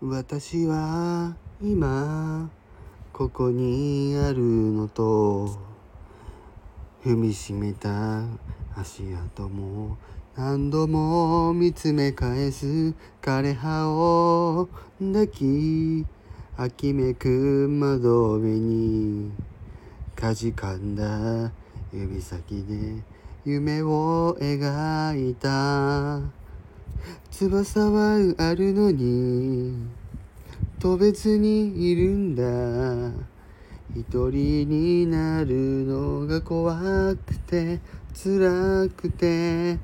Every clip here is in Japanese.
私は今ここにあるのと踏みしめた足跡も何度も見つめ返す枯葉を抱き秋めく窓辺にかじかんだ指先で夢を描いた。翼はあるのに飛べずにいるんだ。一人になるのが怖くて辛くて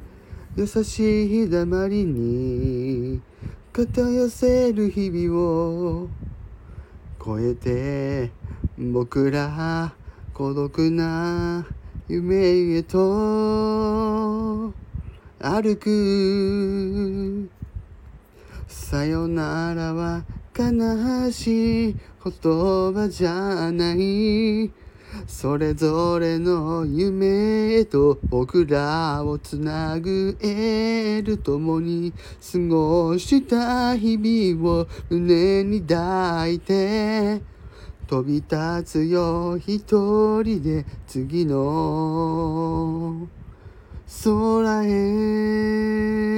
優しい黙りに肩寄せる日々を超えて僕ら孤独な夢へと歩く。さよならは悲しい言葉じゃない。それぞれの夢へと僕らをつなぐエールともに過ごした日々を胸に抱いて。飛び立つよ一人で次の。空へ。